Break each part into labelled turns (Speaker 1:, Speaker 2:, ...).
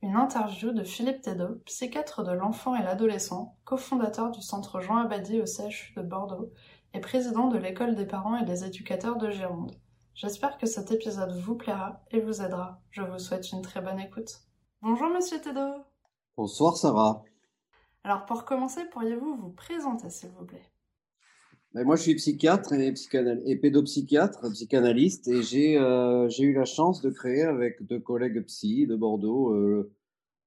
Speaker 1: Une interview de Philippe Tedo, psychiatre de l'enfant et l'adolescent, cofondateur du centre Jean Abadi au CHU de Bordeaux et président de l'école des parents et des éducateurs de Gironde. J'espère que cet épisode vous plaira et vous aidera. Je vous souhaite une très bonne écoute. Bonjour Monsieur Tedo.
Speaker 2: Bonsoir Sarah.
Speaker 1: Alors pour commencer, pourriez-vous vous présenter s'il vous plaît?
Speaker 2: Ben, moi, je suis psychiatre et, psychanal... et pédopsychiatre, psychanalyste, et j'ai euh, j'ai eu la chance de créer avec deux collègues psy de Bordeaux, euh,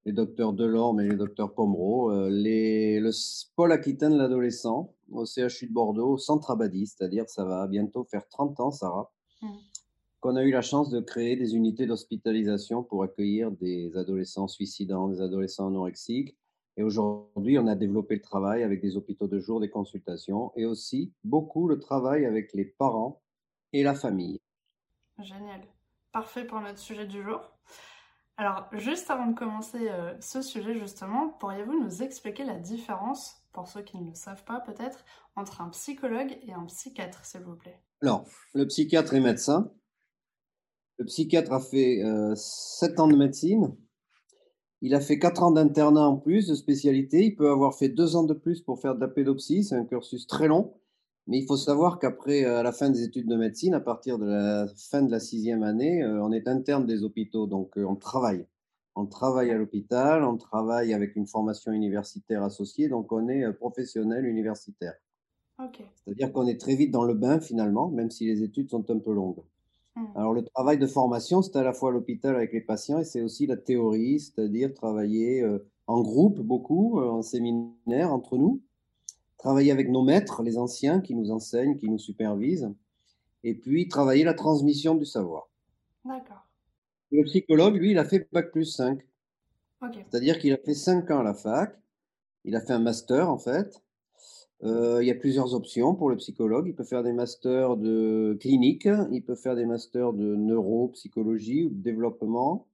Speaker 2: les docteurs Delorme et les docteurs Pomereau, euh, les, le pôle Aquitaine de l'adolescent au CHU de Bordeaux, au centre Abadi, c'est-à-dire ça va bientôt faire 30 ans, Sarah,
Speaker 1: Mm.
Speaker 2: qu'on a eu la chance de créer des unités d'hospitalisation pour accueillir des adolescents suicidants, des adolescents anorexiques. Et aujourd'hui, on a développé le travail avec des hôpitaux de jour, des consultations, et aussi beaucoup le travail avec les parents et la famille.
Speaker 1: Génial. Parfait pour notre sujet du jour. Alors, juste avant de commencer euh, ce sujet, justement, pourriez-vous nous expliquer la différence, pour ceux qui ne le savent pas peut-être, entre un psychologue et un psychiatre, s'il vous plaît?
Speaker 2: Alors, le psychiatre est médecin. Le psychiatre a fait euh, 7 ans de médecine. Il a fait 4 ans d'internat en plus de spécialité. Il peut avoir fait 2 ans de plus pour faire de la pédopsie. C'est un cursus très long. Mais il faut savoir qu'après, euh, à la fin des études de médecine, à partir de la fin de la sixième année, euh, on est interne des hôpitaux. Donc, euh, on travaille. On travaille à l'hôpital, on travaille avec une formation universitaire associée. Donc, on est professionnel universitaire.
Speaker 1: Ok.
Speaker 2: C'est-à-dire qu'on est très vite dans le bain finalement, même si les études sont un peu longues.
Speaker 1: Mm.
Speaker 2: Alors le travail de formation, c'est à la fois l'hôpital avec les patients et c'est aussi la théorie, c'est-à-dire travailler en groupe beaucoup, en séminaire entre nous, travailler avec nos maîtres, les anciens qui nous enseignent, qui nous supervisent, et puis travailler la transmission du savoir.
Speaker 1: D'accord.
Speaker 2: Le psychologue, lui, il a fait Bac plus 5,
Speaker 1: Ok.
Speaker 2: c'est-à-dire qu'il a fait 5 ans à la fac, il a fait un master en fait. Euh, il y a plusieurs options pour le psychologue. Il peut faire des masters de clinique, il peut faire des masters de neuropsychologie ou de développement.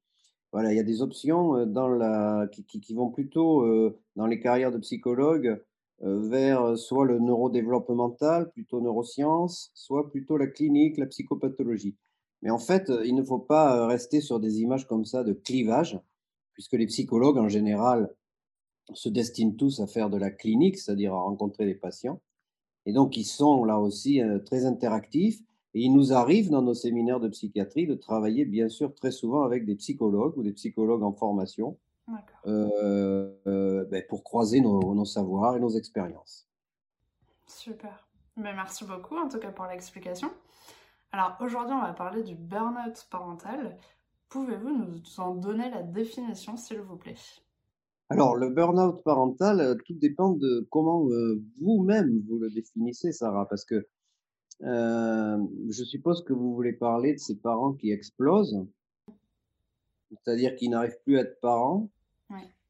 Speaker 2: Voilà, il y a des options euh, dans la, qui, qui- qui vont plutôt euh, dans les carrières de psychologue vers euh, soit le neurodéveloppemental, plutôt neurosciences, soit plutôt la clinique, la psychopathologie. Mais en fait, euh, il ne faut pas euh, rester sur des images comme ça de clivage, puisque les psychologues en général se destinent tous à faire de la clinique, c'est-à-dire à rencontrer les patients. Et donc, ils sont là aussi euh, très interactifs. Et il nous arrive dans nos séminaires de psychiatrie de travailler, bien sûr, très souvent avec des psychologues ou des psychologues en formation. Euh, euh, ben, pour croiser nos, nos savoirs et nos expériences.
Speaker 1: Super. Ben, merci beaucoup en tout cas pour l'explication. Alors aujourd'hui, on va parler du burn-out parental. Pouvez-vous nous en donner la définition, s'il vous plaît?
Speaker 2: Alors, le burn-out parental, euh, tout dépend de comment euh, vous-même vous le définissez, Sarah, parce que euh, je suppose que vous voulez parler de ces parents qui explosent, c'est-à-dire qui n'arrivent plus à être parents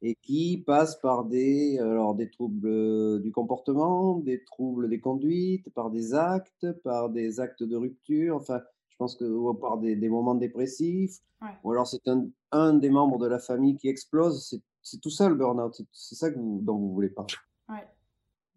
Speaker 2: Et qui passent par des, alors, des troubles euh, du comportement, des troubles des conduites, par des actes, par des actes de rupture, enfin, je pense que ou par des, des moments dépressifs,
Speaker 1: Ouais.
Speaker 2: ou alors c'est un, un des membres de la famille qui explose, c'est tout ça le burn-out, c'est- c'est ça que vous- dont vous voulez parler.
Speaker 1: Ouais.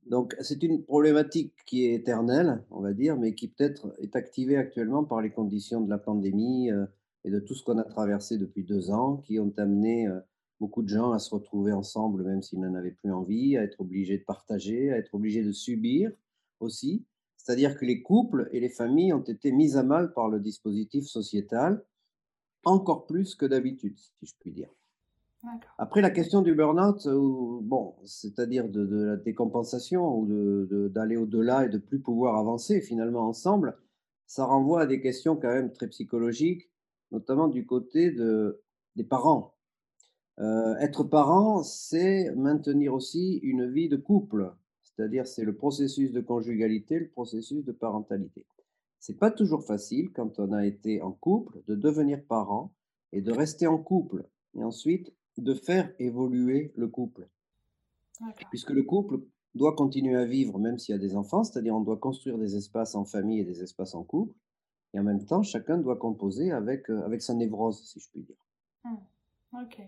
Speaker 2: Donc, c'est une problématique qui est éternelle, on va dire, mais qui peut-être est activée actuellement par les conditions de la pandémie euh, et de tout ce qu'on a traversé depuis deux ans, qui ont amené euh, beaucoup de gens à se retrouver ensemble, même s'ils n'en avaient plus envie, à être obligés de partager, à être obligés de subir aussi. C'est-à-dire que les couples et les familles ont été mis à mal par le dispositif sociétal, encore plus que d'habitude, si je puis dire. Après, la question du burn-out, euh, bon, c'est-à-dire de, de la décompensation ou d'aller au-delà et de plus pouvoir avancer finalement ensemble, ça renvoie à des questions quand même très psychologiques, notamment du côté de, des parents. Euh, être parent, c'est maintenir aussi une vie de couple, c'est-à-dire c'est le processus de conjugalité, le processus de parentalité. C'est pas toujours facile quand on a été en couple de devenir parent et de rester en couple et ensuite de faire évoluer le couple. Puisque le couple doit continuer à vivre même s'il y a des enfants, c'est-à-dire on doit construire des espaces en famille et des espaces en couple et en même temps, chacun doit composer avec, heu, avec sa névrose, si je puis dire.
Speaker 1: Mmh. OK.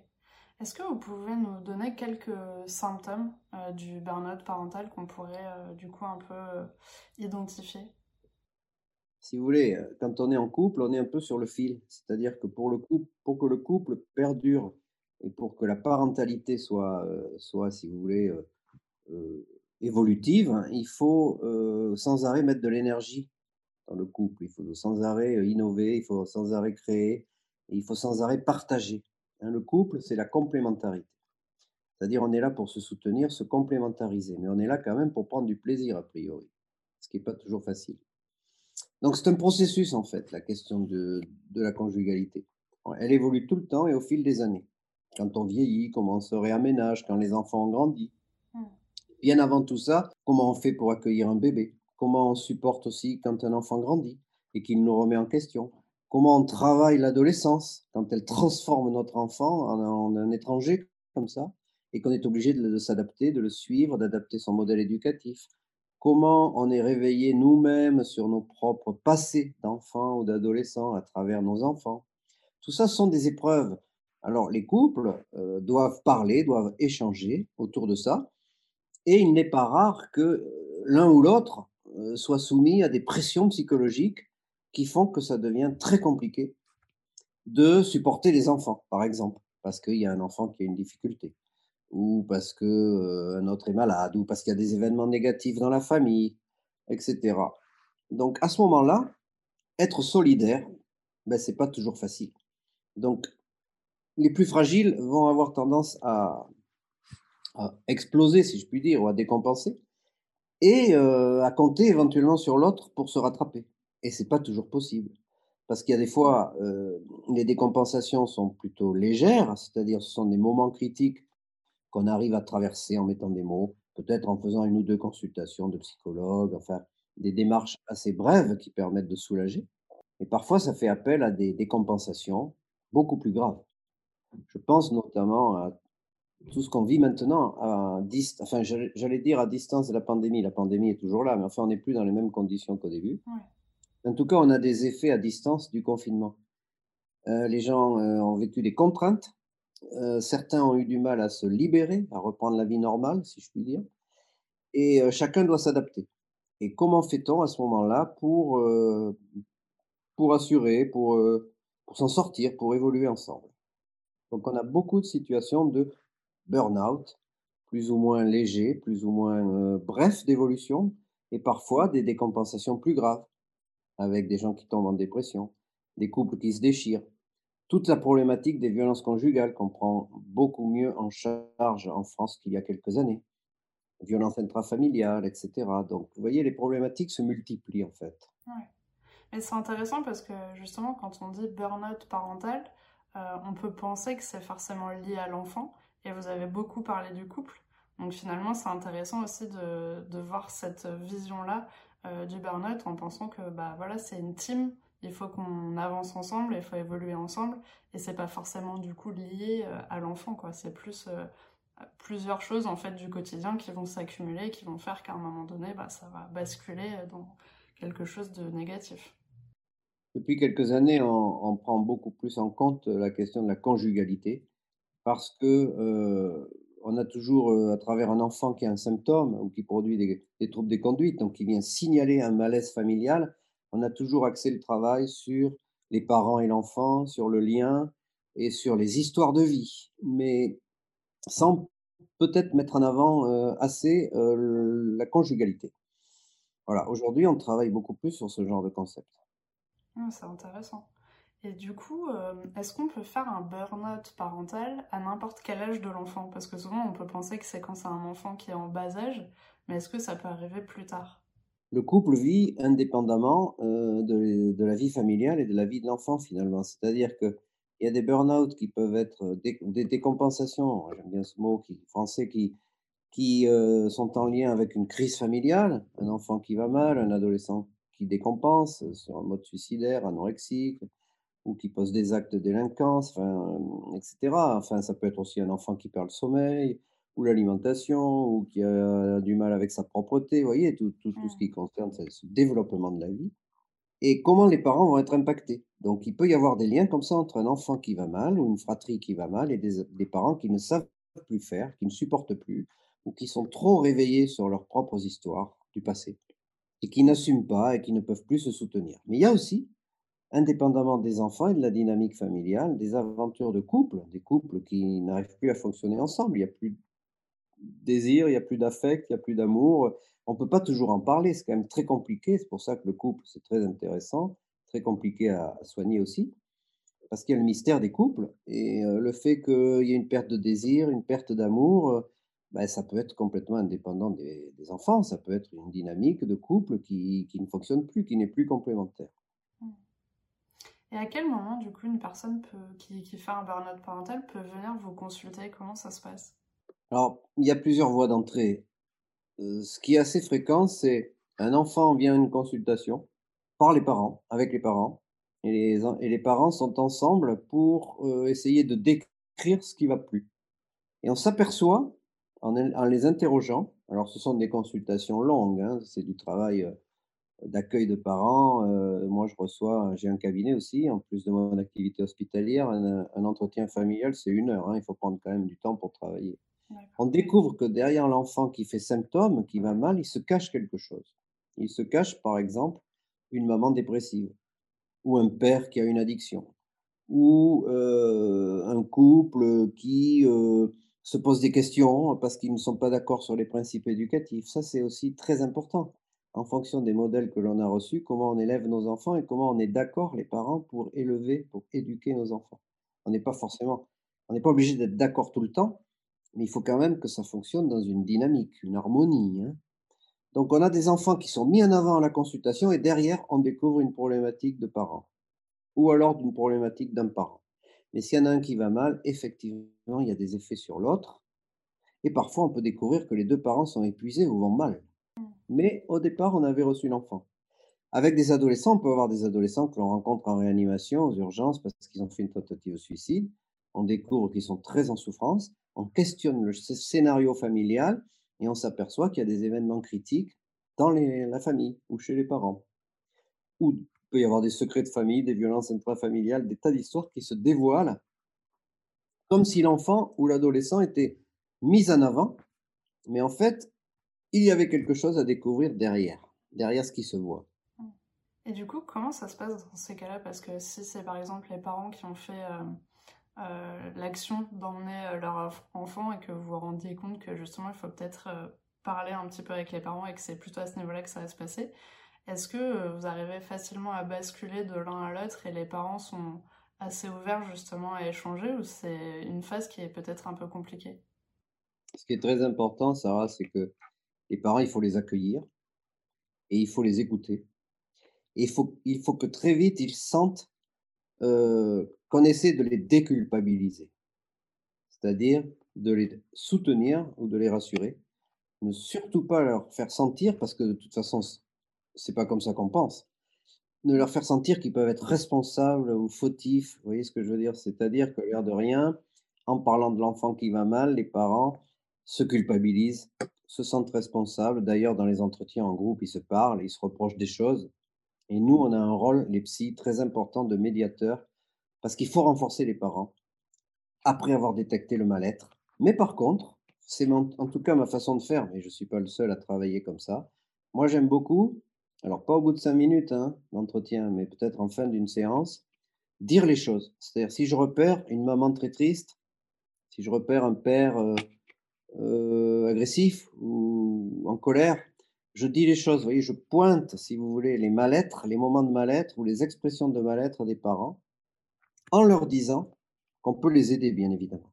Speaker 1: Est-ce que vous pouvez nous donner quelques symptômes, heu, du burn-out parental qu'on pourrait, heu, du coup un peu, heu, identifier?
Speaker 2: Si vous voulez, quand on est en couple, on est un peu sur le fil. C'est-à-dire que pour le couple pour que le couple perdure et pour que la parentalité soit, soit si vous voulez, évolutive, il faut, sans arrêt mettre de l'énergie dans le couple. Il faut sans arrêt, innover, il faut sans arrêt créer il faut sans arrêt partager. Hein, le couple, c'est la complémentarité. C'est-à-dire on est là pour se soutenir, se complémentariser, mais on est là quand même pour prendre du plaisir a priori, ce qui est pas toujours facile. Donc c'est un processus en fait, la question de de la conjugalité. Elle évolue tout le temps et au fil des années. Quand on vieillit, comment on se réaménage, quand les enfants ont grandi.
Speaker 1: Mmh.
Speaker 2: Bien avant tout ça, comment on fait pour accueillir un bébé? Comment on supporte aussi quand un enfant grandit et qu'il nous remet en question? Comment on travaille l'adolescence quand elle transforme notre enfant en un étranger comme ça et qu'on est obligé de s'adapter, de le suivre, d'adapter son modèle éducatif? Comment on est réveillé nous-mêmes sur nos propres passés d'enfants ou d'adolescents à travers nos enfants? Tout ça, sont des épreuves. Alors les couples, heu, doivent parler, doivent échanger autour de ça et il n'est pas rare que, heu, l'un ou l'autre, heu, soit soumis à des pressions psychologiques qui font que ça devient très compliqué de supporter les enfants, par exemple, parce qu'il y a un enfant qui a une difficulté ou parce que, heu, un autre est malade ou parce qu'il y a des événements négatifs dans la famille et cetera. Donc à ce moment-là, être solidaire, bah, c'est pas toujours facile. Donc les plus fragiles vont avoir tendance à exploser, si je puis dire, ou à décompenser et heu, à compter éventuellement sur l'autre pour se rattraper et c'est pas toujours possible. Parce qu'il y a des fois, heu, les décompensations sont plutôt légères, c'est-à-dire ce sont des moments critiques qu'on arrive à traverser en mettant des mots, peut-être en faisant une ou 2 consultations de psychologue, enfin des démarches assez brèves qui permettent de soulager et parfois ça fait appel à des décompensations beaucoup plus graves. Je pense notamment à tout ce qu'on vit maintenant à dist enfin j'allais j'allais dire à distance de la pandémie. La pandémie est toujours là, mais enfin on n'est plus dans les mêmes conditions qu'au début.
Speaker 1: Ouais.
Speaker 2: En tout cas, on a des effets à distance du confinement. Heu, les gens, heu, ont vécu des contraintes, heu, certains ont eu du mal à se libérer, à reprendre la vie normale, si je puis dire et chacun doit s'adapter et comment fait-on à ce moment-là pour, pour assurer, pour, pour s'en sortir, pour évoluer ensemble? Donc on a beaucoup de situations de burn-out, plus ou moins légers, plus ou moins, heu, brefs d'évolution et parfois des décompensations plus graves, avec des gens qui tombent en dépression, des couples qui se déchirent. Toute la problématique des violences conjugales qu'on prend beaucoup mieux en charge en France qu'il y a quelques années. Violences intrafamiliales et cetera. Donc vous voyez, les problématiques se multiplient en fait.
Speaker 1: Ouais. Mais c'est intéressant parce que justement, quand on dit burn-out parental, heu, on peut penser que c'est forcément lié à l'enfant et vous avez beaucoup parlé du couple. Donc finalement, c'est intéressant aussi de voir cette vision-là, du burn-out en pensant que, bah, voilà, c'est une team. Il faut qu'on avance ensemble, il faut évoluer ensemble et c'est pas forcément du coup lié, heu, à l'enfant, quoi. C'est plus, heu, plusieurs choses en fait du quotidien qui vont s'accumuler, qui vont faire qu'à un moment donné, bah, ça va basculer, dans quelque chose de négatif.
Speaker 2: Depuis quelques années, on prend beaucoup plus en compte, la question de la conjugalité parce que, on a toujours, heu, à travers un enfant qui a un symptôme ou qui produit des troubles des conduites, donc qui vient signaler un malaise familial, on a toujours axé le travail sur les parents et l'enfant, sur le lien et sur les histoires de vie, mais sans peut-être mettre en avant, heu, assez, heu, la conjugalité. Voilà, aujourd'hui, on travaille beaucoup plus sur ce genre de concept.
Speaker 1: Ah, c'est intéressant. Et du coup, hem, est-ce qu'on peut faire un burn-out parental à n'importe quel âge de l'enfant? Parce que souvent, on peut penser que c'est quand c'est un enfant qui est en bas âge, mais est-ce que ça peut arriver plus tard?
Speaker 2: Le couple vit indépendamment, heu, de la vie familiale et de la vie de l'enfant finalement. C'est-à-dire qu'il y a des burn-out qui peuvent être, des décompensations, j'aime bien ce mot qui français qui qui, heu, sont en lien avec une crise familiale, un enfant qui va mal, un adolescent qui décompense, sur un mode suicidaire, anorexique ou qui pose des actes de délinquance, enfin, hem et cetera. Enfin, ça peut être aussi un enfant qui perd le sommeil ou l'alimentation, ou qui a du mal avec sa propreté, vous voyez? Tout tout tout ce
Speaker 1: Mmh.
Speaker 2: qui concerne ce ce développement de la vie et comment les parents vont être impactés. Donc il peut y avoir des liens comme ça entre un enfant qui va mal ou une fratrie qui va mal et des des parents qui ne savent plus faire, qui ne supportent plus ou qui sont trop réveillés sur leurs propres histoires du passé et qui n'assument pas et qui ne peuvent plus se soutenir. Mais il y a aussi, indépendamment des enfants et de la dynamique familiale, des aventures de couple, des couples qui n'arrivent plus à fonctionner ensemble. Il y a plus désir, il y a plus d'affect, il y a plus d'amour. On peut pas toujours en parler, c'est quand même très compliqué. C'est pour ça que le couple, c'est très intéressant, très compliqué à soigner aussi, parce qu'il y a le mystère des couples et heu, le fait qu'il y ait une perte de désir, une perte d'amour, heu, bah, ça peut être complètement indépendant des enfants. Ça peut être une dynamique de couple qui ne fonctionne plus, qui n'est plus complémentaire.
Speaker 1: Et à quel moment, du coup, une personne qui qui fait un burn-out parental peut venir vous consulter? Comment ça se passe?
Speaker 2: Alors, il y a plusieurs voies d'entrée. Heu, ce qui est assez fréquent, c'est un enfant vient à une consultation par les parents, avec les parents et les et les parents sont ensemble pour, heu, essayer de décrire ce qui va plus et on s'aperçoit en les interrogeant, alors ce sont des consultations longues, hein, c'est du travail, heu, d'accueil de parents, heu, moi je reçois j'ai un cabinet aussi, en plus de mon activité hospitalière, un un entretien familial, c'est 1 heure, hein, il faut prendre quand même du temps pour travailler. On découvre que derrière l'enfant qui fait symptômes, qui va mal, il se cache quelque chose. Il se cache, par exemple, une maman dépressive ou un père qui a une addiction ou, heu, un couple, qui, se pose des questions parce qu'ils ne sont pas d'accord sur les principes éducatifs. Ça, c'est aussi très important. En fonction des modèles que l'on a reçus, comment on élève nos enfants et comment on est d'accord, les parents, pour élever, pour éduquer nos enfants. On n'est pas forcément on n'est pas obligé d'être d'accord tout le temps, mais il faut quand même que ça fonctionne dans une dynamique, une harmonie, hein. Donc on a des enfants qui sont mis en avant à la consultation et derrière, on découvre une problématique de parents ou alors d'une problématique d'un parent. Mais s'il y en a un qui va mal, effectivement, il y a des effets sur l'autre et parfois on peut découvrir que les 2 parents sont épuisés ou vont mal.
Speaker 1: Mmh.
Speaker 2: Mais au départ, on avait reçu l'enfant. Avec des adolescents, on peut avoir des adolescents que l'on rencontre en réanimation, aux urgences, parce qu'ils ont fait une tentative de suicide. On découvre qu'ils sont très en souffrance, on questionne le sc scénario familial et on s'aperçoit qu'il y a des événements critiques dans la famille ou chez les parents. Ou il peut y avoir des secrets de famille, des violences intrafamiliales, des tas d'histoires qui se dévoilent comme si l'enfant ou l'adolescent était mis en avant, mais en fait, il y avait quelque chose à découvrir derrière, derrière ce qui se voit.
Speaker 1: Et du coup, comment ça se passe dans ces cas-là? Parce que si c'est, par exemple, les parents qui ont fait, hem, heu, l'action d'emmener, heu, leur enf enfant et que vous vous rendiez compte que justement il faut peut-être, parler un petit peu avec les parents et que c'est plutôt à ce niveau-là que ça va se passer. Est-ce que, vous arrivez facilement à basculer de l'un à l'autre et les parents sont assez ouverts justement à échanger ou c'est une phase qui est peut-être un peu compliquée?
Speaker 2: Ce qui est très important, Sarah, c'est que les parents, il faut les accueillir et il faut les écouter. Et il faut que très vite ils sentent, heu, qu'on essaie de les déculpabiliser. C'est-à-dire de les soutenir ou de les rassurer. Ne surtout pas leur faire sentir, parce que de toute façon c'est pas comme ça qu'on pense, de leur faire sentir qu'ils peuvent être responsables ou fautifs. Vous voyez ce que je veux dire? C'est-à-dire que l'air de rien, en parlant de l'enfant qui va mal, les parents se culpabilisent, se sentent responsables. D'ailleurs, dans les entretiens en groupe, ils se parlent, ils se reprochent des choses et nous, on a un rôle, les psys, très important de médiateur, parce qu'il faut renforcer les parents, après avoir détecté le mal-être. Mais par contre, c'est en tout cas ma façon de faire, mais je suis pas le seul à travailler comme ça. Moi, j'aime beaucoup, alors pas au bout de 5 minutes, hein, d'entretien, mais peut-être en fin d'une séance, dire les choses. C'est-à-dire si je repère une maman très triste, si je repère un père, heu heu, agressif ou en colère, je dis les choses, vous voyez? Je pointe, si vous voulez, les mal-être, les moments de mal-être ou les expressions de mal-être des parents, en leur disant qu'on peut les aider, bien évidemment.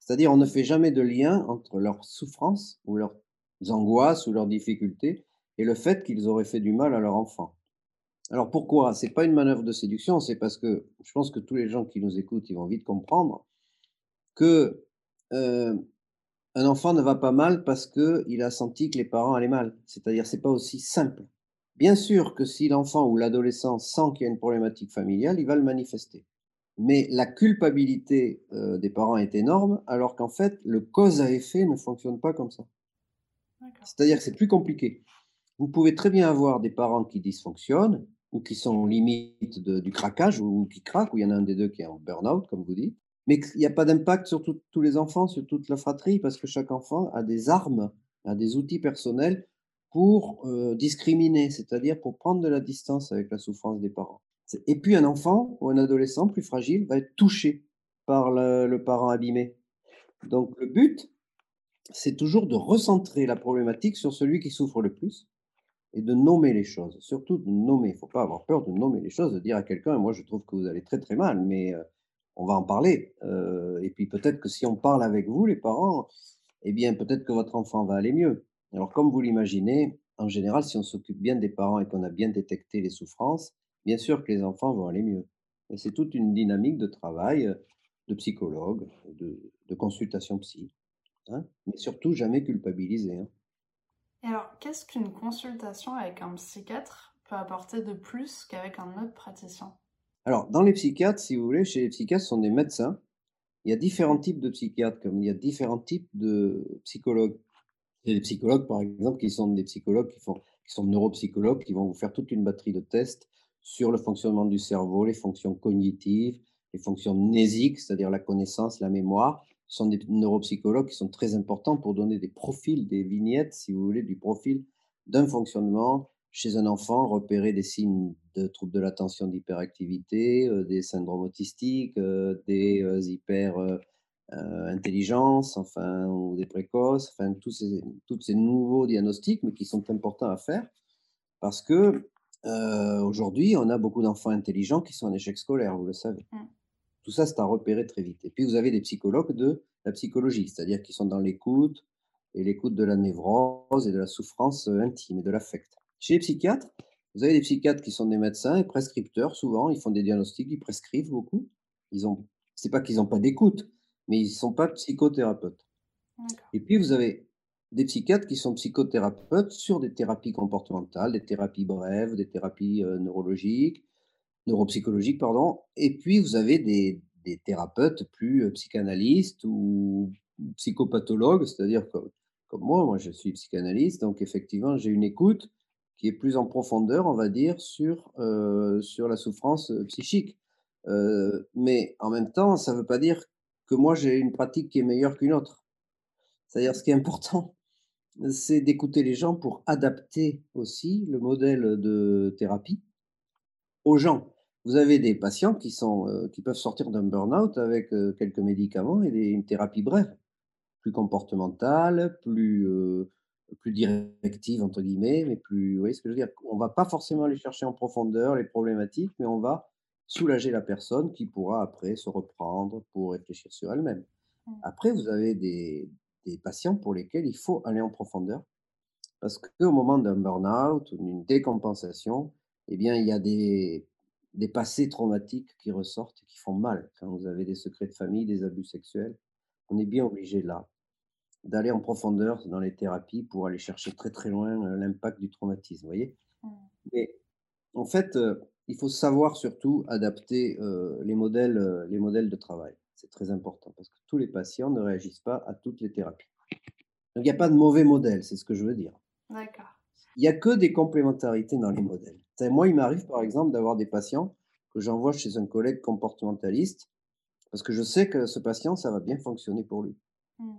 Speaker 2: C'est-à-dire, on ne fait jamais de lien entre leurs souffrances ou leurs angoisses ou leurs difficultés et le fait qu'ils auraient fait du mal à leur enfant. Alors pourquoi? C'est pas une manœuvre de séduction, c'est parce que je pense que tous les gens qui nous écoutent, ils vont vite comprendre que, heu, un enfant ne va pas mal parce qu'il a senti que les parents allaient mal. C'est-à-dire, c'est pas aussi simple. Bien sûr que si l'enfant ou l'adolescent sent qu'il y a une problématique familiale, il va le manifester. Mais la culpabilité euh, des parents est énorme, alors qu'en fait, le cause à effet ne fonctionne pas comme ça. C'est-à-dire que c'est plus compliqué. Vous pouvez très bien avoir des parents qui dysfonctionnent, ou qui sont limite du craquage, ou qui craquent, ou il y en a un des deux qui est en burn-out, comme vous dites. Mais il n'y a pas d'impact sur tous les enfants, sur toute la fratrie, parce que chaque enfant a des armes, a des outils personnels pour euh, discriminer, c'est-à-dire pour prendre de la distance avec la souffrance des parents. Et puis un enfant ou un adolescent plus fragile va être touché par le parent abîmé. Donc le but, c'est toujours de recentrer la problématique sur celui qui souffre le plus et de nommer les choses. Surtout de nommer. Il ne faut pas avoir peur de nommer les choses, de dire à quelqu'un, moi je trouve que vous allez très très mal, mais euh, on va en parler. Euh, et puis peut-être que si on parle avec vous, les parents, eh bien peut-être que votre enfant va aller mieux. Alors comme vous l'imaginez, en général, si on s'occupe bien des parents et qu'on a bien détecté les souffrances, bien sûr que les enfants vont aller mieux. Et c'est toute une dynamique de travail, de psychologue, de, consultation psy. Hein, mais surtout jamais culpabiliser. Hein.
Speaker 1: Alors, qu'est-ce qu'une consultation avec un psychiatre peut apporter de plus qu'avec un autre praticien?
Speaker 2: Alors, dans les psychiatres, si vous voulez, chez les psychiatres, ce sont des médecins. Il y a différents types de psychiatres, comme il y a différents types de psychologues. Il y a des psychologues, par exemple, qui sont des psychologues qui, font, sont neuropsychologues, qui vont vous faire toute une batterie de tests sur le fonctionnement du cerveau, les fonctions cognitives, les fonctions mnésiques, c'est-à-dire la connaissance, la mémoire, sont des neuropsychologues qui sont très importants pour donner des profils, des vignettes, si vous voulez, du profil d'un fonctionnement chez un enfant, repérer des signes de troubles de l'attention, d'hyperactivité, euh, des syndromes autistiques, euh, des euh, hyper intelligence, enfin, ou des précoces, enfin, tous ces, tous ces nouveaux diagnostics, mais qui sont importants à faire parce que aujourd'hui, on a beaucoup d'enfants intelligents qui sont en échec scolaire, vous le savez. Mmh. Tout ça, c'est à repérer très vite. Et puis, vous avez des psychologues de la psychologie, c'est-à-dire qui sont dans l'écoute et l'écoute de la névrose et de la souffrance euh, intime et de l'affect. Chez les psychiatres, vous avez des psychiatres qui sont des médecins et prescripteurs, souvent, ils font des diagnostics, ils prescrivent beaucoup. Ils ont, c'est pas qu'ils n'ont pas d'écoute, mais ils ne sont pas psychothérapeutes. Et puis, vous avez des psychiatres qui sont psychothérapeutes sur des thérapies comportementales, des thérapies brèves, des thérapies euh, neurologiques, neuropsychologique, pardon. Et puis, vous avez des, des thérapeutes plus euh, psychanalystes ou psychopathologues, c'est-à-dire comme, comme moi, moi je suis psychanalyste, donc effectivement, j'ai une écoute qui est plus en profondeur, on va dire, sur, euh, sur la souffrance euh, psychique. mais en même temps, ça ne veut pas dire que moi j'ai une pratique qui est meilleure qu'une autre. C'est-à-dire, ce qui est important, c'est d'écouter les gens pour adapter aussi le modèle de thérapie aux gens. Vous avez des patients qui, sont, euh, qui peuvent sortir d'un burn-out avec euh, quelques médicaments et des, une thérapie brève, plus comportementale, plus, euh, plus directive, entre guillemets, mais plus. Vous voyez ce que je veux dire? On ne va pas forcément aller chercher en profondeur les problématiques, mais on va soulager la personne qui pourra après se reprendre pour réfléchir sur elle-même. Mmh. Après, vous avez des, des patients pour lesquels il faut aller en profondeur parce qu'au moment d'un burn-out ou d'une décompensation, eh bien, il y a des, des passés traumatiques qui ressortent et qui font mal. Quand vous avez des secrets de famille, des abus sexuels, on est bien obligé là d'aller en profondeur dans les thérapies pour aller chercher très très loin euh, l'impact du traumatisme, voyez. Mmh. Mais en fait, euh, il faut savoir surtout adapter euh, les, modèles, les modèles de travail. C'est très important parce que tous les patients ne réagissent pas à toutes les thérapies. Donc il n'y a pas de mauvais modèle, c'est ce que je veux dire.
Speaker 1: D'accord.
Speaker 2: Il n'y a que des complémentarités dans les modèles. Moi, il m'arrive par exemple d'avoir des patients que j'envoie chez un collègue comportementaliste parce que je sais que ce patient, ça va bien fonctionner pour lui.
Speaker 1: Mmh.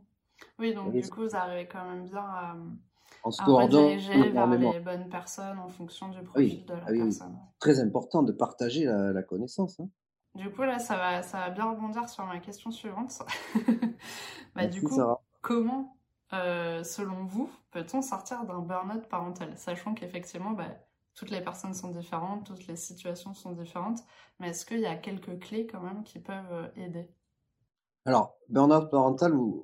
Speaker 1: Oui, donc du coup, vous arrivez quand même bien à, en se rediriger vers les bonnes personnes en fonction du profil de la ah personne.
Speaker 2: Très important de partager la, connaissance. Hein.
Speaker 1: Du coup, là, ça va, ça va bien rebondir sur ma question suivante. bah, du coup, comment euh, selon vous, peut-on sortir d'un burn-out parental? Sachant qu'effectivement, bah, toutes les personnes sont différentes, toutes les situations sont différentes, mais est-ce qu'il y a quelques clés quand même qui peuvent euh, aider?
Speaker 2: Alors, burn-out parental, vous,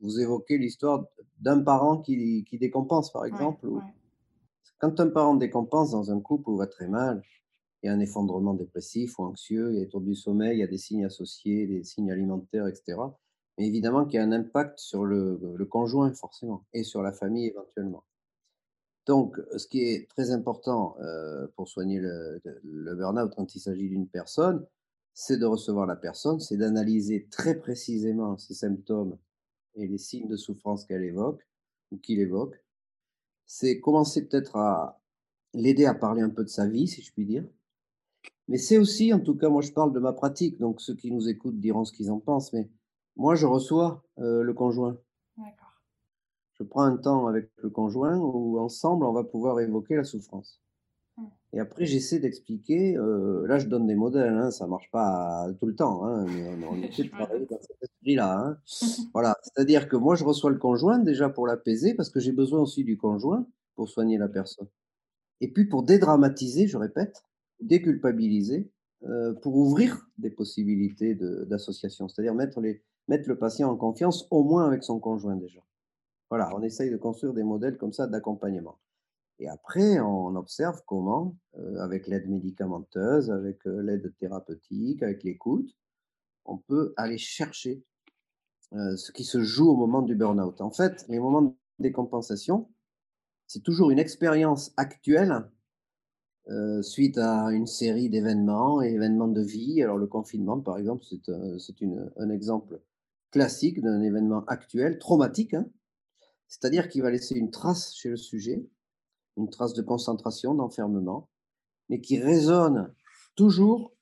Speaker 2: vous, évoquez l'histoire d'un parent qui, qui, décompense, par exemple. Quand un parent décompense dans un couple où va très mal, il y a un effondrement dépressif ou anxieux, il y a des troubles du sommeil, il y a des signes associés, des signes alimentaires, etc mais évidemment qu'il y a un impact sur le, conjoint forcément et sur la famille éventuellement. Donc, ce qui est très important euh, pour soigner le, le burn-out quand il s'agit d'une personne, c'est de recevoir la personne, c'est d'analyser très précisément ses symptômes et les signes de souffrance qu'elle évoque ou qu'il évoque. C'est commencer peut-être à l'aider à parler un peu de sa vie, si je puis dire. Mais c'est aussi, en tout cas, moi je parle de ma pratique, donc ceux qui nous écoutent diront ce qu'ils en pensent, mais moi je reçois euh, le conjoint. D'accord. Je prends un temps avec le conjoint où ensemble on va pouvoir évoquer la souffrance. Et après, j'essaie d'expliquer. Euh, là, je donne des modèles, hein, ça marche pas tout le temps, hein, mais on, essaie de travailler dans cet esprit-là. Hein. voilà, c'est-à-dire que moi, je reçois le conjoint déjà pour l'apaiser, parce que j'ai besoin aussi du conjoint pour soigner la personne. Et puis pour dédramatiser, je répète, déculpabiliser, euh, pour ouvrir des possibilités d'association, c'est-à-dire mettre, les, mettre le patient en confiance, au moins avec son conjoint déjà. Voilà, on essaye de construire des modèles comme ça d'accompagnement. Et après, on observe comment, euh, avec l'aide médicamenteuse, avec euh, l'aide thérapeutique, avec l'écoute, on peut aller chercher euh, ce qui se joue au moment du burn-out. En fait, les moments de décompensation, c'est toujours une expérience actuelle suite à une série d'événements et événements de vie. Alors le confinement, par exemple, c'est un exemple classique d'un événement actuel, traumatique, hein. c'est-à-dire qu'il va laisser une trace chez le sujet une trace de concentration, d'enfermement, mais qui résonne toujours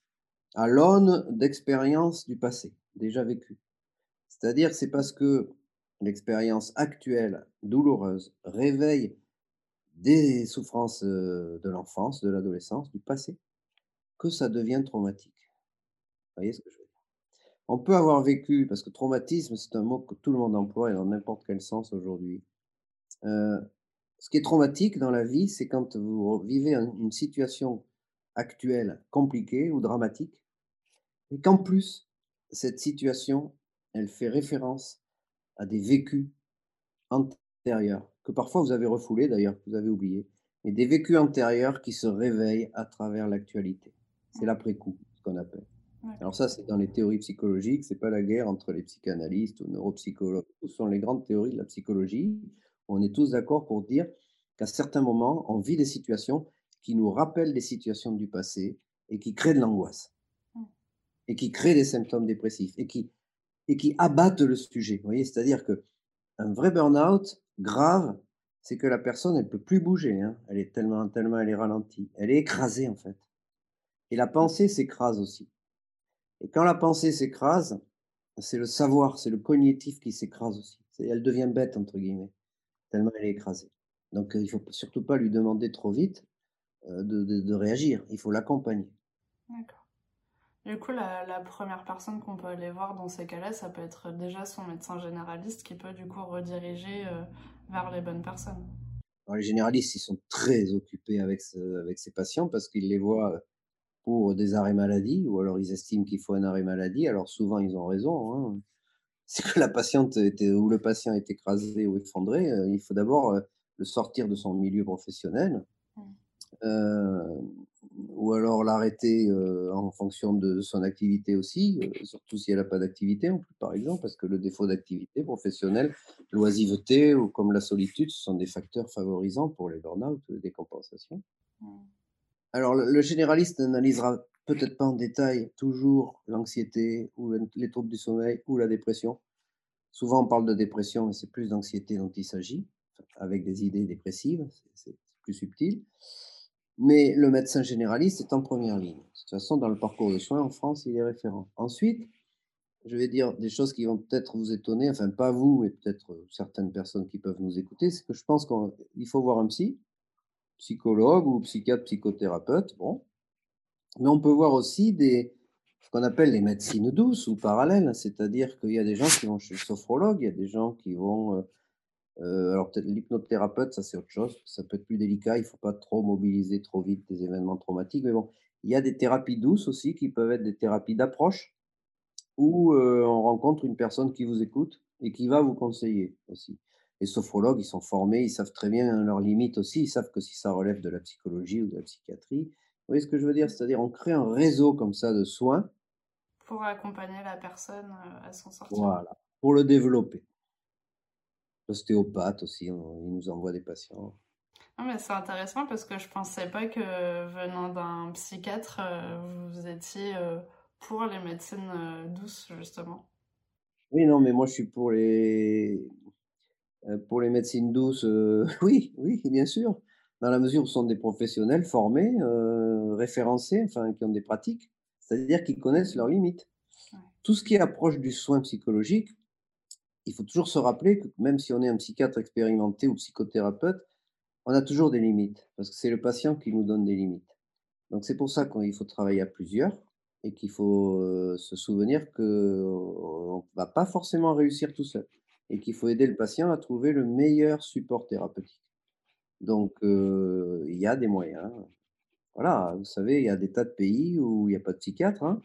Speaker 2: à l'aune d'expériences du passé, déjà vécues. C'est-à-dire, c'est parce que l'expérience actuelle, douloureuse, réveille des souffrances euh, de l'enfance, de l'adolescence, du passé, que ça devient traumatique. Vous voyez ce que je veux dire? On peut avoir vécu, parce que traumatisme, c'est un mot que tout le monde emploie et dans n'importe quel sens aujourd'hui. Euh, ce qui est traumatique dans la vie, c'est quand vous vivez une situation actuelle compliquée ou dramatique, et qu'en plus, cette situation, elle fait référence à des vécus antérieurs, que parfois vous avez refoulés d'ailleurs, vous avez oublié, mais des vécus antérieurs qui se réveillent à travers l'actualité. C'est l'après-coup, ce qu'on appelle. Alors ça, c'est dans les théories psychologiques, c'est pas la guerre entre les psychanalystes ou neuropsychologues. Ce sont les grandes théories de la psychologie on est tous d'accord pour dire qu'à certains moments, on vit des situations qui nous rappellent des situations du passé et qui créent de l'angoisse mmh. et qui créent des symptômes dépressifs et qui, et qui abattent le sujet. Vous voyez, c'est-à-dire que un vrai burn-out grave, c'est que la personne, elle peut plus bouger. Hein. Elle est tellement, tellement, elle est ralentie. Elle est écrasée en fait. Et la pensée s'écrase aussi. Et quand la pensée s'écrase, c'est le savoir, c'est le cognitif qui s'écrase aussi. Elle devient bête entre guillemets tellement elle est écrasée. Donc, il ne faut surtout pas lui demander trop vite de, réagir. Il faut l'accompagner.
Speaker 1: D'accord. Du coup, la, première personne qu'on peut aller voir dans ces cas-là, ça peut être déjà son médecin généraliste qui peut du coup rediriger vers les bonnes personnes.
Speaker 2: les généralistes, ils sont très occupés avec, avec ces patients parce qu'ils les voient pour des arrêts maladie ou alors ils estiment qu'il faut un arrêt maladie. Alors souvent, ils ont raison. Hein c'est que la patiente était, ou le patient est écrasé ou effondré, euh, il faut d'abord euh, le sortir de son milieu professionnel, euh, ou alors l'arrêter en fonction de son activité aussi, surtout si elle n'a pas d'activité, par exemple, parce que le défaut d'activité professionnelle, l'oisiveté ou comme la solitude, ce sont des facteurs favorisants pour les burn-out ou les décompensations. Alors, le généraliste n'analysera peut-être pas en détail toujours l'anxiété ou les troubles du sommeil ou la dépression. Souvent, on parle de dépression, mais c'est plus d'anxiété dont il s'agit, avec des idées dépressives, c'est plus subtil. Mais le médecin généraliste est en première ligne. De toute façon, dans le parcours de soins en France, il est référent. Ensuite, je vais dire des choses qui vont peut-être vous étonner, enfin pas vous, mais peut-être certaines personnes qui peuvent nous écouter, c'est que je pense qu'il faut voir un psy, psychologue ou psychiatre, psychothérapeute, bon, mais on peut voir aussi des, ce qu'on appelle les médecines douces ou parallèles, c'est-à-dire qu'il y a des gens qui vont chez le sophrologue, il y a des gens qui vont. Euh, euh, alors peut-être l'hypnothérapeute, ça c'est autre chose, ça peut être plus délicat, il ne faut pas trop mobiliser trop vite des événements traumatiques, mais bon, il y a des thérapies douces aussi qui peuvent être des thérapies d'approche où euh, on rencontre une personne qui vous écoute et qui va vous conseiller aussi. Les sophrologues, ils sont formés, ils savent très bien leurs limites aussi, ils savent que si ça relève de la psychologie ou de la psychiatrie, vous voyez ce que je veux dire? C'est-à-dire, on crée un réseau comme ça de soins.
Speaker 1: Pour accompagner la personne euh, à s'en sortir.
Speaker 2: Voilà, pour le développer. L'ostéopathe aussi, il nous envoie des patients.
Speaker 1: Non, mais c'est intéressant parce que je pensais pas que venant d'un psychiatre, euh, vous étiez euh, pour les médecines douces, justement
Speaker 2: Oui, non, mais moi je suis pour les, pour les médecines douces, oui, oui, bien sûr, dans la mesure où ce sont des professionnels formés, référencés, enfin qui ont des pratiques, c'est-à-dire qu'ils connaissent leurs limites. Tout ce qui est approche du soin psychologique, il faut toujours se rappeler que même si on est un psychiatre expérimenté ou psychothérapeute, on a toujours des limites, parce que c'est le patient qui nous donne des limites. Donc c'est pour ça qu'il faut travailler à plusieurs et qu'il faut euh, se souvenir qu'on ne va pas forcément réussir tout seul et qu'il faut aider le patient à trouver le meilleur support thérapeutique. Donc euh, il y a des moyens. Voilà, vous savez, il y a des tas de pays où il n'y a pas de psychiatre. Hein.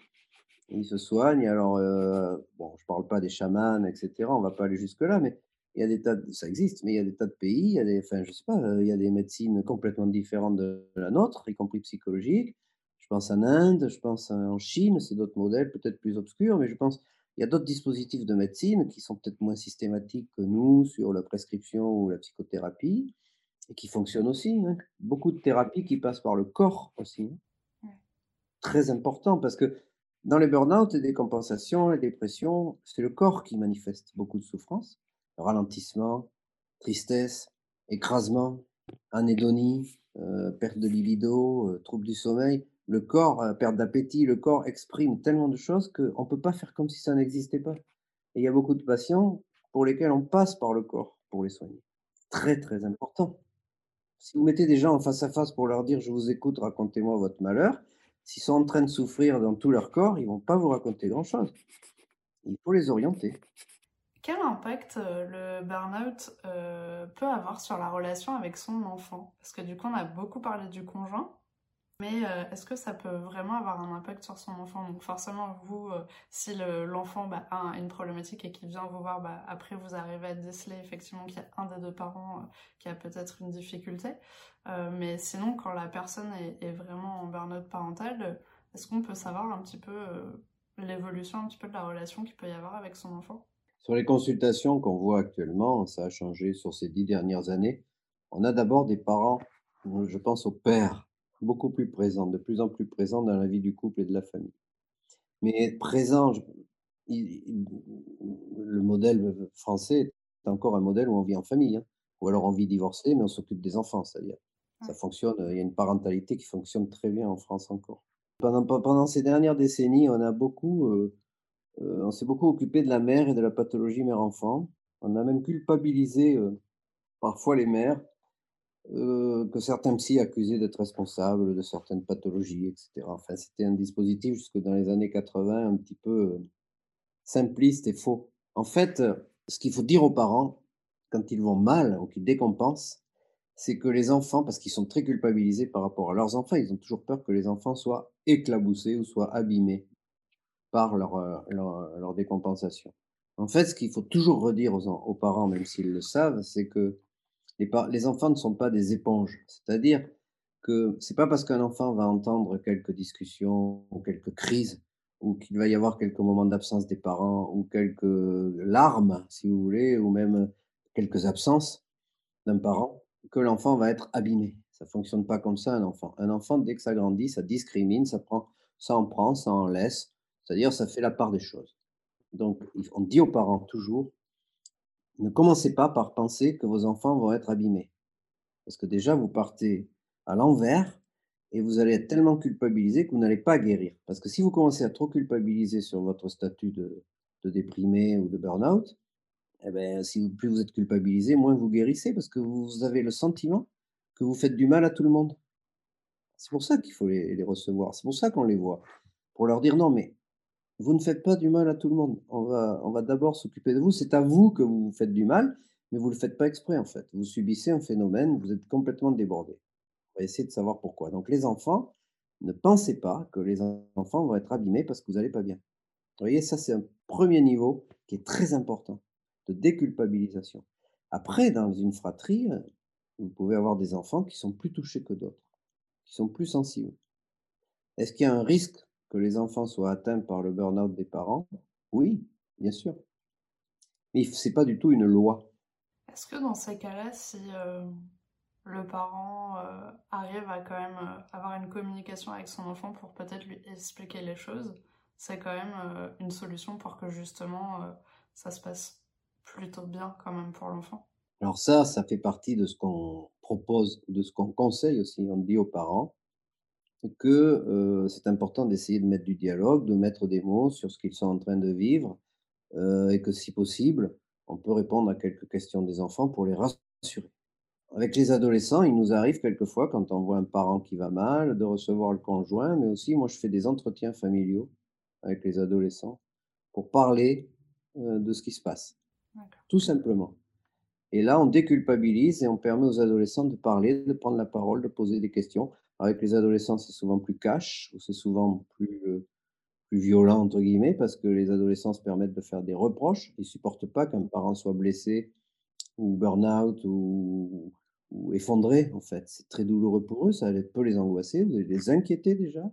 Speaker 2: Ils se soignent. Alors, euh, bon, je ne parle pas des chamans, etc. On ne va pas aller jusque-là, mais il y a des tas de, ça existe, mais il y a des tas de pays, il y a des, enfin, je sais pas, euh, il y a des médecines complètement différentes de la nôtre, y compris psychologiques. Je pense en Inde, je pense en Chine, c'est d'autres modèles peut-être plus obscurs, mais je pense il y a d'autres dispositifs de médecine qui sont peut-être moins systématiques que nous sur la prescription ou la psychothérapie et qui fonctionnent aussi. Hein. Beaucoup de thérapies qui passent par le corps aussi. Hein. Très important parce que dans les burn-out et des compensations, les dépressions, c'est le corps qui manifeste beaucoup de souffrance ralentissement, tristesse, écrasement, anédonie, euh, perte de libido, euh, trouble du sommeil. Le corps, euh, perte d'appétit, le corps exprime tellement de choses qu'on ne peut pas faire comme si ça n'existait pas. Et il y a beaucoup de patients pour lesquels on passe par le corps pour les soigner. Très, très important. Si vous mettez des gens en face à face pour leur dire je vous écoute, racontez-moi votre malheur, s'ils sont en train de souffrir dans tout leur corps, ils vont pas vous raconter grand-chose. Il faut les orienter.
Speaker 1: Quel impact euh, le burn-out euh, peut avoir sur la relation avec son enfant? Parce que du coup, on a beaucoup parlé du conjoint, mais euh, est-ce que ça peut vraiment avoir un impact sur son enfant? Donc forcément, vous, si l'enfant bah, a une problématique et qu'il vient vous voir, bah, après vous arrivez à déceler effectivement qu'il y a un des deux parents qui a peut-être une difficulté. mais sinon, quand la personne est, est vraiment en burn-out parental, est-ce qu'on peut savoir un petit peu l'évolution un petit peu de la relation qu'il peut y avoir avec son enfant?
Speaker 2: Sur les consultations qu'on voit actuellement, ça a changé sur ces dix dernières années. On a d'abord des parents, je pense aux pères, beaucoup plus présents, de plus en plus présents dans la vie du couple et de la famille. Mais présent, le modèle français est encore un modèle où on vit en famille, hein. ou alors on vit divorcé, mais on s'occupe des enfants, c'est-à-dire ça fonctionne, il y a une parentalité qui fonctionne très bien en France encore. Pendant, pendant ces dernières décennies, on a beaucoup euh, euh, on s'est beaucoup occupé de la mère et de la pathologie mère-enfant. On a même culpabilisé euh, parfois les mères, euh, que certains psy accusaient d'être responsables de certaines pathologies, etc. Enfin, c'était un dispositif jusque dans les années 80 un petit peu simpliste et faux. En fait, ce qu'il faut dire aux parents quand ils vont mal ou qu'ils décompensent, c'est que les enfants, parce qu'ils sont très culpabilisés par rapport à leurs enfants, ils ont toujours peur que les enfants soient éclaboussés ou soient abîmés par leur, euh, décompensation. En fait, ce qu'il faut toujours redire aux parents, même s'ils le savent, c'est que les, enfants ne sont pas des éponges. C'est-à-dire que c'est pas parce qu'un enfant va entendre quelques discussions ou quelques crises ou qu'il va y avoir quelques moments d'absence des parents ou quelques larmes, si vous voulez, ou même quelques absences d'un parent, que l'enfant va être abîmé. Ça fonctionne pas comme ça, un enfant. Un enfant, dès que ça grandit, ça discrimine, ça, ça en prend, ça en laisse. C'est-à-dire, ça fait la part des choses. Donc, on dit aux parents toujours, ne commencez pas par penser que vos enfants vont être abîmés. Parce que déjà, vous partez à l'envers et vous allez être tellement culpabilisé que vous n'allez pas guérir. Parce que si vous commencez à trop culpabiliser sur votre statut de, déprimé ou de burn-out, eh ben, si plus vous êtes culpabilisé, moins vous guérissez parce que vous avez le sentiment que vous faites du mal à tout le monde. C'est pour ça qu'il faut les recevoir. C'est pour ça qu'on les voit. Pour leur dire non, mais vous ne faites pas du mal à tout le monde. On va, d'abord s'occuper de vous. C'est à vous que vous faites du mal, mais vous ne le faites pas exprès en fait. Vous subissez un phénomène, vous êtes complètement débordé. On va essayer de savoir pourquoi. Donc les enfants, ne pensez pas que les enfants vont être abîmés parce que vous n'allez pas bien. Vous voyez, ça c'est un premier niveau qui est très important de déculpabilisation. Après, dans une fratrie, vous pouvez avoir des enfants qui sont plus touchés que d'autres, qui sont plus sensibles. Est-ce qu'il y a un risque que les enfants soient atteints par le burn-out des parents Oui, bien sûr. Mais ce n'est pas du tout une loi.
Speaker 1: Est-ce que dans ces cas-là, si euh, le parent euh, arrive à quand même euh, avoir une communication avec son enfant pour peut-être lui expliquer les choses, c'est quand même une solution pour que justement ça se passe plutôt bien quand même pour l'enfant?
Speaker 2: Alors ça, ça fait partie de ce qu'on propose, de ce qu'on conseille aussi. On dit aux parents que c'est important d'essayer de mettre du dialogue, de mettre des mots sur ce qu'ils sont en train de vivre, et que si possible, on peut répondre à quelques questions des enfants pour les rassurer. Avec les adolescents, il nous arrive quelquefois, quand on voit un parent qui va mal, de recevoir le conjoint, mais aussi moi je fais des entretiens familiaux avec les adolescents pour parler de ce qui se passe. Tout simplement. Et là, on déculpabilise et on permet aux adolescents de parler, de prendre la parole, de poser des questions. Avec les adolescents, c'est souvent plus cash, ou c'est souvent plus, plus violent, entre guillemets, parce que les adolescents se permettent de faire des reproches. Ils ne supportent pas qu'un parent soit blessé ou burn-out ou, ou, effondré, en fait. C'est très douloureux pour eux, ça peut les angoisser, vous allez les inquiéter déjà.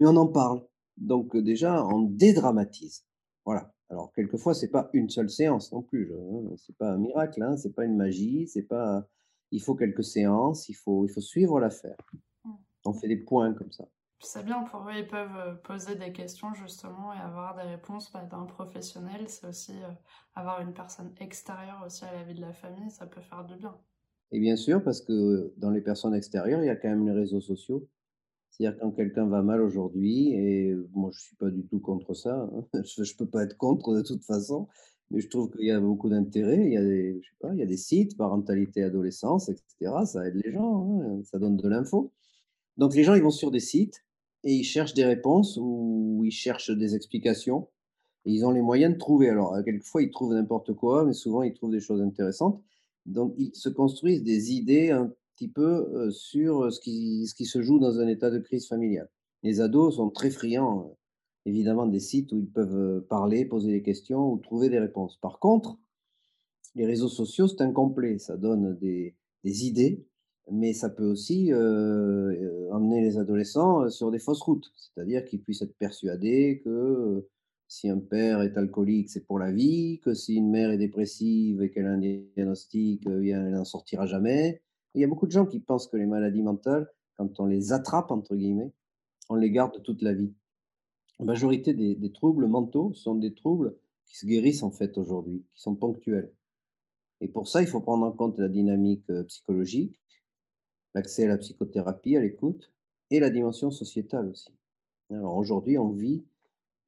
Speaker 2: Mais on en parle. Donc déjà, on dédramatise. Voilà. Alors, quelquefois, c'est pas une seule séance non plus. Hein, c'est pas un miracle, hein, c'est pas une magie, c'est pas. Il faut quelques séances, il faut, il faut suivre l'affaire. Mmh. On fait des points comme ça.
Speaker 1: C'est bien pour eux, ils peuvent euh, poser des questions justement et avoir des réponses bah, d'un professionnel. C'est aussi euh, avoir une personne extérieure aussi à la vie de la famille, ça peut faire du bien.
Speaker 2: Et bien sûr, parce que dans les personnes extérieures, il y a quand même les réseaux sociaux. C'est-à-dire quand quelqu'un va mal aujourd'hui, et moi je ne suis pas du tout contre ça, hein, je ne peux pas être contre de toute façon, mais je trouve qu'il y a beaucoup d'intérêt, il, y a des, sites, parentalité, adolescence, etc. Ça aide les gens, hein, ça donne de l'info. Donc les gens, ils vont sur des sites et ils cherchent des réponses ou ils cherchent des explications. Ils ont les moyens de trouver. Alors, quelquefois, ils trouvent n'importe quoi, mais souvent, ils trouvent des choses intéressantes. Donc, ils se construisent des idées un petit peu sur ce qui, ce qui se joue dans un état de crise familiale. Les ados sont très friands, évidemment, des sites où ils peuvent parler, poser des questions ou trouver des réponses. Par contre, les réseaux sociaux, c'est incomplet. Ça donne des, des idées, mais ça peut aussi emmener les adolescents sur des fausses routes. C'est-à-dire qu'ils puissent être persuadés que si un père est alcoolique, c'est pour la vie, que si une mère est dépressive et qu'elle a un diagnostic, elle n'en sortira jamais, il y a beaucoup de gens qui pensent que les maladies mentales, quand on les attrape, entre guillemets, on les garde toute la vie. La majorité des, troubles mentaux sont des troubles qui se guérissent en fait aujourd'hui, qui sont ponctuels. Et pour ça, il faut prendre en compte la dynamique euh, psychologique, l'accès à la psychothérapie, à l'écoute, et la dimension sociétale aussi. Alors aujourd'hui, on vit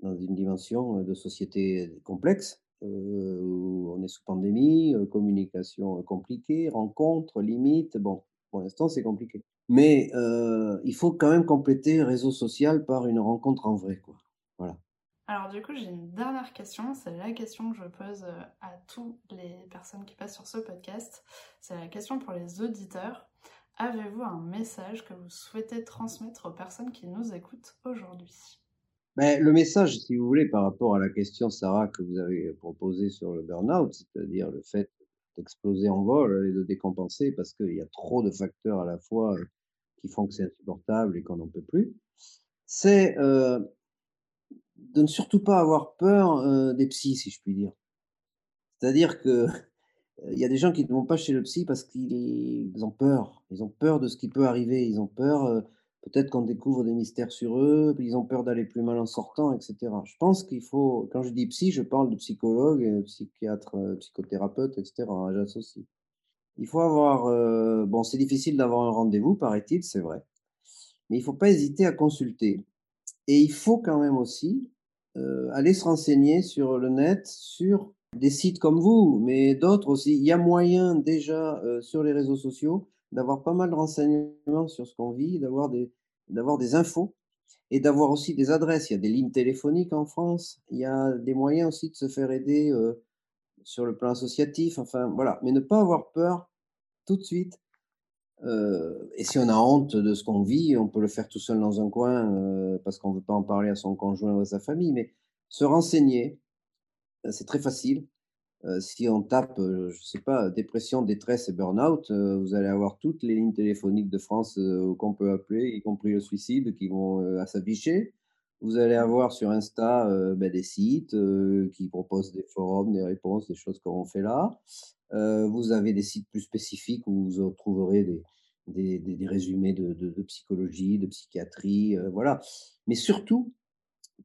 Speaker 2: dans une dimension de société complexe, euh, on est sous pandémie, euh, communication compliquée, rencontres, limites. Bon, pour l'instant, c'est compliqué. Mais euh, il faut quand même compléter réseau social par une rencontre en vrai, quoi. Voilà.
Speaker 1: Alors du coup, j'ai une dernière question. C'est la question que je pose à toutes les personnes qui passent sur ce podcast. C'est la question pour les auditeurs. Avez-vous un message que vous souhaitez transmettre aux personnes qui nous écoutent aujourd'hui?
Speaker 2: Ben, le message, si vous voulez, par rapport à la question, Sarah, que vous avez proposée sur le burn-out, c'est-à-dire le fait d'exploser en vol et de décompenser parce qu'il y a trop de facteurs à la fois euh, qui font que c'est insupportable et qu'on n'en peut plus, c'est euh, de ne surtout pas avoir peur euh, des psys, si je puis dire. C'est-à-dire que il y a des gens qui ne vont pas chez le psy parce qu'ils ont peur. Ils ont peur de ce qui peut arriver. Ils ont peur Peut-être qu'on découvre des mystères sur eux, ils ont peur d'aller plus mal en sortant, etc. Je pense qu'il faut, quand je dis psy, je parle de psychologue, euh, psychiatre, euh, psychothérapeute, etc. Hein, j'associe. Il faut avoir, euh, bon, c'est difficile d'avoir un rendez-vous, paraît-il, c'est vrai, mais il ne faut pas hésiter à consulter. Et il faut quand même aussi aller se renseigner sur le net, sur des sites comme vous, mais d'autres aussi. Il y a moyen déjà sur les réseaux sociaux d'avoir pas mal de renseignements sur ce qu'on vit, d'avoir des, d'avoir des infos et d'avoir aussi des adresses. Il y a des lignes téléphoniques en France, il y a des moyens aussi de se faire aider euh, sur le plan associatif, enfin voilà, mais ne pas avoir peur tout de suite. Euh, et si on a honte de ce qu'on vit, on peut le faire tout seul dans un coin euh, parce qu'on ne veut pas en parler à son conjoint ou à sa famille, mais se renseigner, c'est très facile. Euh, si on tape, euh, je ne sais pas, dépression, détresse et burn-out, euh, vous allez avoir toutes les lignes téléphoniques de France qu'on peut appeler, y compris le suicide, qui vont s'afficher. Vous allez avoir sur Insta ben, des sites qui proposent des forums, des réponses, des choses qu'on fait là. vous avez des sites plus spécifiques où vous trouverez des, des, des, résumés de, de, psychologie, de psychiatrie, voilà. Mais surtout,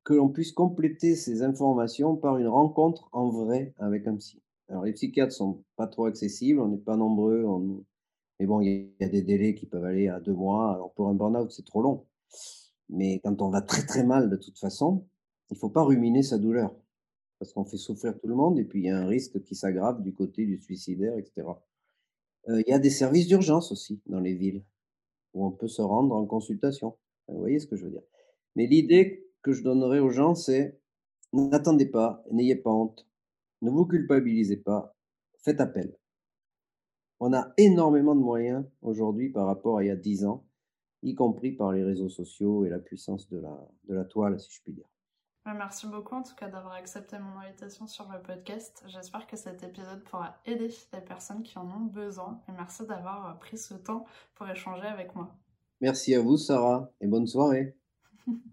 Speaker 2: que l'on puisse compléter ces informations par une rencontre en vrai avec un psy. Alors, les psychiatres sont pas trop accessibles, on n'est pas nombreux, mais bon, il y a des délais qui peuvent aller à deux mois. Alors, pour un burn-out, c'est trop long. Mais quand on va très très mal de toute façon, il ne faut pas ruminer sa douleur, parce qu'on fait souffrir tout le monde et puis il y a un risque qui s'aggrave du côté du suicidaire, etc. Euh, il y a des services d'urgence aussi dans les villes, où on peut se rendre en consultation. Vous voyez ce que je veux dire Mais l'idée que je donnerais aux gens, c'est n'attendez pas, n'ayez pas honte, ne vous culpabilisez pas, faites appel. On a énormément de moyens aujourd'hui par rapport à il y a 10 ans, y compris par les réseaux sociaux et la puissance de la, de la toile, si je puis dire.
Speaker 1: Merci beaucoup en tout cas d'avoir accepté mon invitation sur le podcast. J'espère que cet épisode pourra aider les personnes qui en ont besoin et merci d'avoir pris ce temps pour échanger avec moi.
Speaker 2: Merci à vous Sarah et bonne soirée.